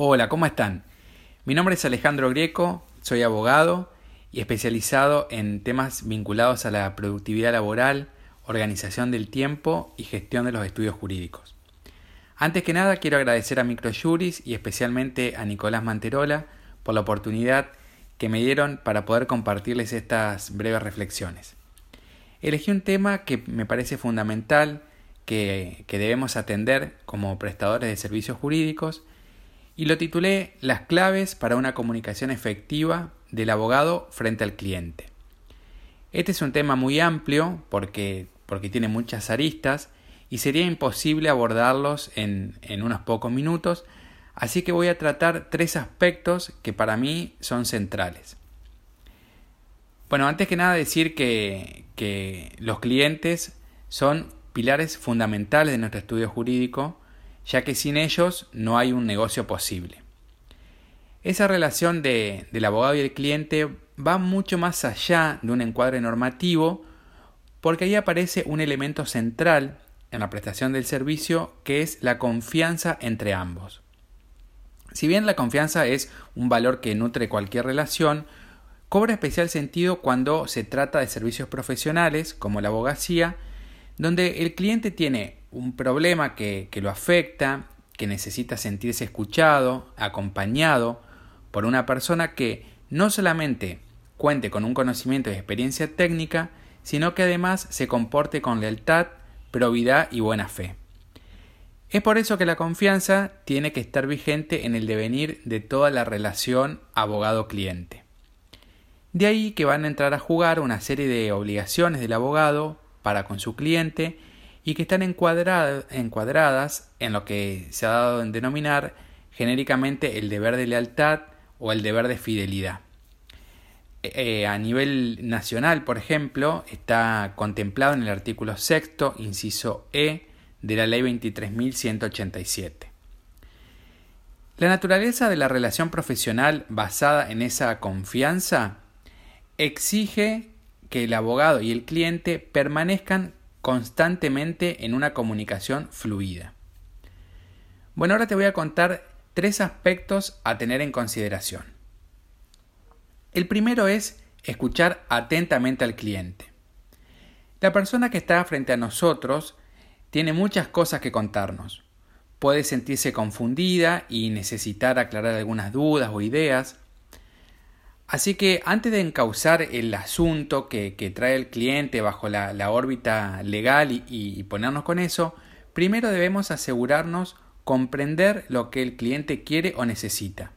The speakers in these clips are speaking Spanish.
Hola, ¿cómo están? Mi nombre es Alejandro Grieco, soy abogado y especializado en temas vinculados a la productividad laboral, organización del tiempo y gestión de los estudios jurídicos. Antes que nada quiero agradecer a Microjuris y especialmente a Nicolás Manterola por la oportunidad que me dieron para poder compartirles estas breves reflexiones. Elegí un tema que me parece fundamental, que, que debemos atender como prestadores de servicios jurídicos y lo titulé Las claves para una comunicación efectiva del abogado frente al cliente. Este es un tema muy amplio porque, porque tiene muchas aristas y sería imposible abordarlos en, en unos pocos minutos, así que voy a tratar tres aspectos que para mí son centrales. Bueno, antes que nada decir que, que los clientes son pilares fundamentales de nuestro estudio jurídico ya que sin ellos no hay un negocio posible. Esa relación de, del abogado y el cliente va mucho más allá de un encuadre normativo porque ahí aparece un elemento central en la prestación del servicio que es la confianza entre ambos. Si bien la confianza es un valor que nutre cualquier relación, cobra especial sentido cuando se trata de servicios profesionales como la abogacía, donde el cliente tiene un problema que, lo afecta, que necesita sentirse escuchado, acompañado por una persona que no solamente cuente con un conocimiento y experiencia técnica, sino que además se comporte con lealtad, probidad y buena fe. Es por eso que la confianza tiene que estar vigente en el devenir de toda la relación abogado-cliente. De ahí que van a entrar a jugar una serie de obligaciones del abogado para con su cliente y que están encuadradas en lo que se ha dado en denominar genéricamente el deber de lealtad o el deber de fidelidad. Eh, a nivel nacional, por ejemplo, está contemplado en el artículo sexto, inciso E, de la Ley 23.187. La naturaleza de la relación profesional basada en esa confianza exige que el abogado y el cliente permanezcan constantemente en una comunicación fluida. Bueno, ahora te voy a contar tres aspectos a tener en consideración. El primero es escuchar atentamente al cliente. La persona que está frente a nosotros tiene muchas cosas que contarnos. Puede sentirse confundida y necesitar aclarar algunas dudas o ideas. Así que antes de encauzar el asunto que, trae el cliente bajo la, órbita legal y, ponernos con eso, primero debemos asegurarnos comprender lo que el cliente quiere o necesita.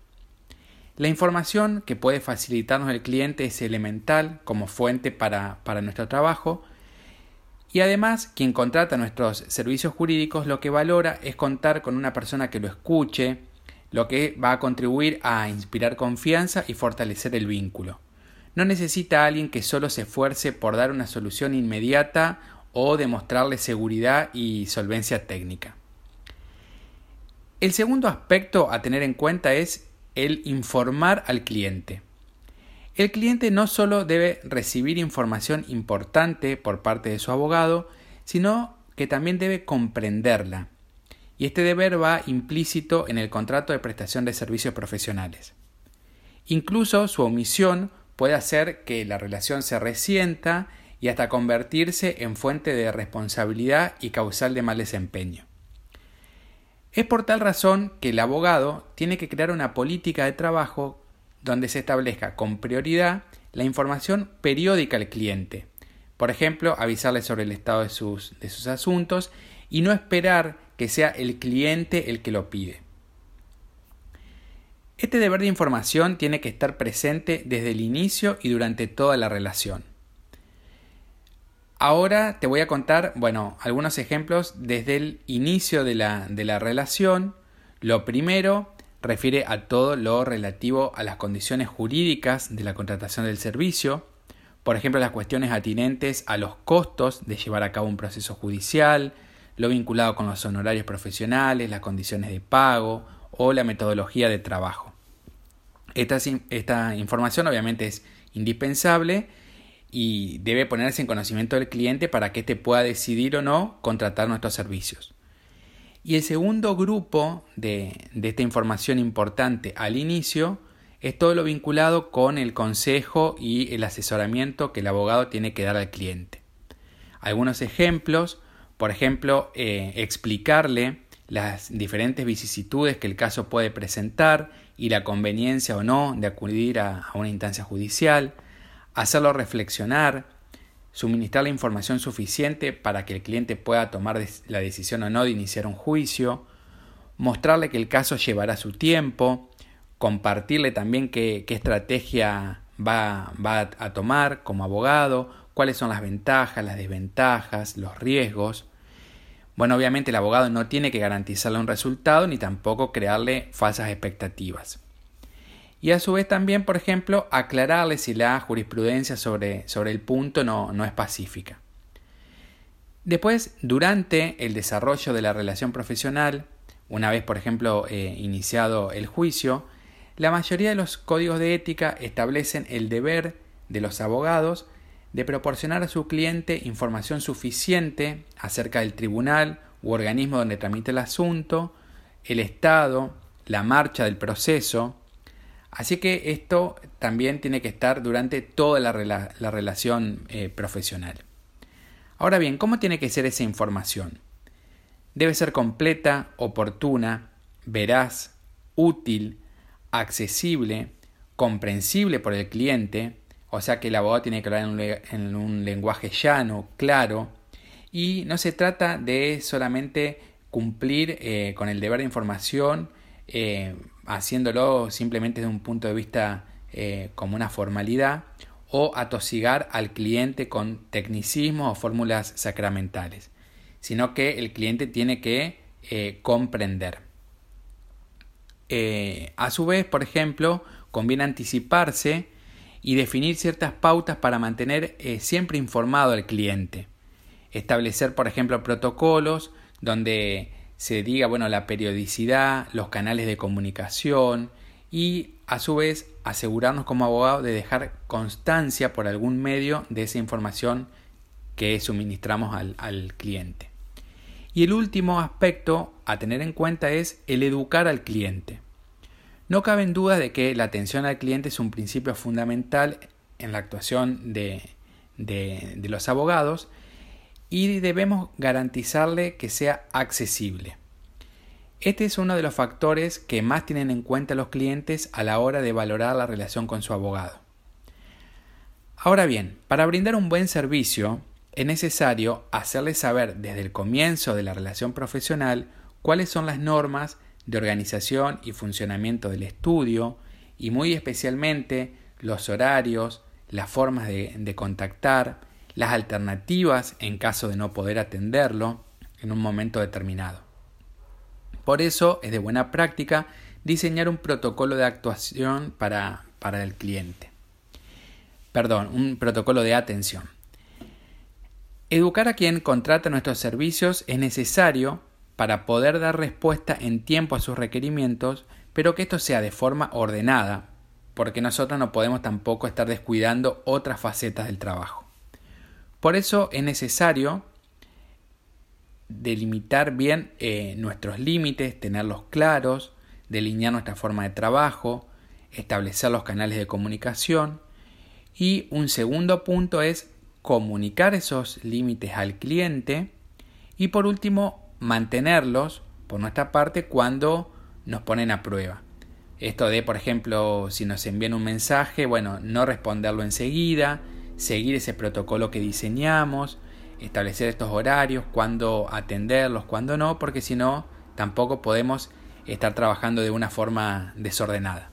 La información que puede facilitarnos el cliente es elemental como fuente para nuestro trabajo y además quien contrata nuestros servicios jurídicos lo que valora es contar con una persona que lo escuche, lo que va a contribuir a inspirar confianza y fortalecer el vínculo. No necesita a alguien que solo se esfuerce por dar una solución inmediata o demostrarle seguridad y solvencia técnica. El segundo aspecto a tener en cuenta es el informar al cliente. El cliente no solo debe recibir información importante por parte de su abogado, sino que también debe comprenderla y este deber va implícito en el contrato de prestación de servicios profesionales. Incluso su omisión puede hacer que la relación se resienta y hasta convertirse en fuente de responsabilidad y causal de mal desempeño. Es por tal razón que el abogado tiene que crear una política de trabajo donde se establezca con prioridad la información periódica al cliente. Por ejemplo, avisarle sobre el estado de sus, de sus asuntos y no esperar que sea el cliente el que lo pide. Este deber de información tiene que estar presente desde el inicio y durante toda la relación. Ahora te voy a contar, bueno, algunos ejemplos desde el inicio de la, de la relación. Lo primero refiere a todo lo relativo a las condiciones jurídicas de la contratación del servicio, por ejemplo, las cuestiones atinentes a los costos de llevar a cabo un proceso judicial, lo vinculado con los honorarios profesionales, las condiciones de pago o la metodología de trabajo. Esta, información obviamente es indispensable y debe ponerse en conocimiento del cliente para que éste pueda decidir o no contratar nuestros servicios. Y el segundo grupo de esta información importante al inicio es todo lo vinculado con el consejo y el asesoramiento que el abogado tiene que dar al cliente. Algunos ejemplos, por ejemplo, eh, explicarle las diferentes vicisitudes que el caso puede presentar y la conveniencia o no de acudir a, una instancia judicial, hacerlo reflexionar, suministrar la información suficiente para que el cliente pueda tomar la decisión o no de iniciar un juicio, mostrarle que el caso llevará su tiempo, compartirle también qué, estrategia va, va a tomar como abogado, cuáles son las ventajas, las desventajas, los riesgos. Bueno, obviamente el abogado no tiene que garantizarle un resultado ni tampoco crearle falsas expectativas. Y a su vez también, por ejemplo, aclararle si la jurisprudencia sobre, sobre el punto no, no es pacífica. Después, durante el desarrollo de la relación profesional, una vez, por ejemplo, eh, iniciado el juicio, la mayoría de los códigos de ética establecen el deber de los abogados de proporcionar a su cliente información suficiente acerca del tribunal u organismo donde tramite el asunto, el estado, la marcha del proceso. Así que esto también tiene que estar durante toda la, relación eh, profesional. Ahora bien, ¿cómo tiene que ser esa información? Debe ser completa, oportuna, veraz, útil, accesible, comprensible por el cliente, o sea que el abogado tiene que hablar en un, lenguaje llano, claro, y no se trata de solamente cumplir eh, con el deber de información, eh, haciéndolo simplemente desde un punto de vista eh, como una formalidad, o atosigar al cliente con tecnicismos o fórmulas sacramentales, sino que el cliente tiene que comprender. A su vez, por ejemplo, conviene anticiparse y definir ciertas pautas para mantener eh, siempre informado al cliente. Establecer, por ejemplo, protocolos donde se diga bueno, la periodicidad, los canales de comunicación y a su vez asegurarnos como abogado de dejar constancia por algún medio de esa información que suministramos al cliente. Y el último aspecto a tener en cuenta es el educar al cliente. No cabe en duda de que la atención al cliente es un principio fundamental en la actuación de, de, los abogados y debemos garantizarle que sea accesible. Este es uno de los factores que más tienen en cuenta los clientes a la hora de valorar la relación con su abogado. Ahora bien, para brindar un buen servicio, es necesario hacerles saber desde el comienzo de la relación profesional cuáles son las normas de organización y funcionamiento del estudio y muy especialmente los horarios, las formas de, contactar, las alternativas en caso de no poder atenderlo en un momento determinado. Por eso es de buena práctica diseñar un protocolo de actuación para, para el cliente. Perdón, un protocolo de atención. Educar a quien contrata nuestros servicios es necesario para poder dar respuesta en tiempo a sus requerimientos, pero que esto sea de forma ordenada, porque nosotros no podemos tampoco estar descuidando otras facetas del trabajo. Por eso es necesario delimitar bien eh, nuestros límites, tenerlos claros, delinear nuestra forma de trabajo, establecer los canales de comunicación y un segundo punto es comunicar esos límites al cliente y por último mantenerlos por nuestra parte cuando nos ponen a prueba. Esto de, por ejemplo, si nos envían un mensaje, bueno, no responderlo enseguida, seguir ese protocolo que diseñamos, establecer estos horarios, cuándo atenderlos, cuándo no, porque si no, tampoco podemos estar trabajando de una forma desordenada.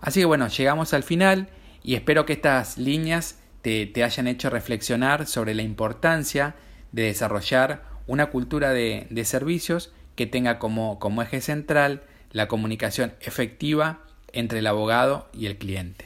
Así que bueno, llegamos al final y espero que estas líneas te, hayan hecho reflexionar sobre la importancia de desarrollar una cultura de, servicios que tenga como, como eje central la comunicación efectiva entre el abogado y el cliente.